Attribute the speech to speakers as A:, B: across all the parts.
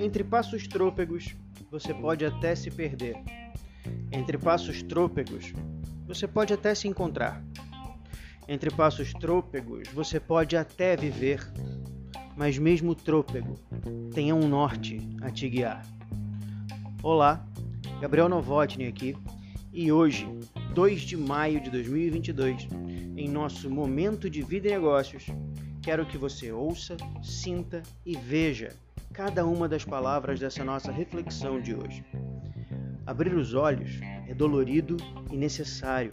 A: Entre passos trôpegos, você pode até se perder. Entre passos trôpegos, você pode até se encontrar. Entre passos trôpegos, você pode até viver. Mas mesmo trôpego, tenha um norte a te guiar. Olá, Gabriel Novotny aqui, e hoje, 2 de maio de 2022, em nosso momento de vida e negócios, quero que você ouça, sinta e veja cada uma das palavras dessa nossa reflexão de hoje. Abrir os olhos é dolorido e necessário.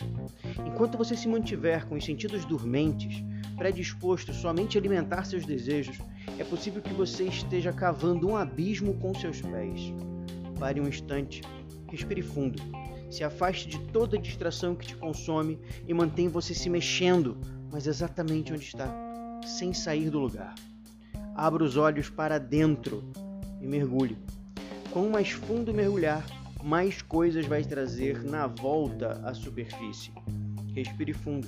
A: Enquanto você se mantiver com os sentidos dormentes, predisposto somente a alimentar seus desejos, é possível que você esteja cavando um abismo com seus pés. Pare um instante, respire fundo, se afaste de toda distração que te consome e mantém você se mexendo, mas exatamente onde está, sem sair do lugar. Abra os olhos para dentro e mergulhe. Quanto mais fundo mergulhar, mais coisas vai trazer na volta à superfície. Respire fundo,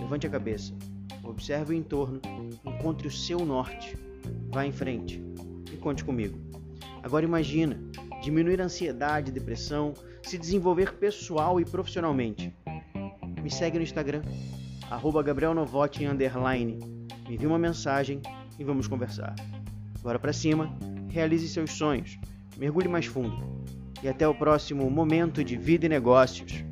A: levante a cabeça, observe o entorno, encontre o seu norte, vá em frente e conte comigo. Agora imagina diminuir a ansiedade, depressão, se desenvolver pessoal e profissionalmente. Me segue no Instagram, arroba Gabriel Novotti. Me envie uma mensagem e vamos conversar. Bora para cima, realize seus sonhos, mergulhe mais fundo. E até o próximo momento de vida e negócios.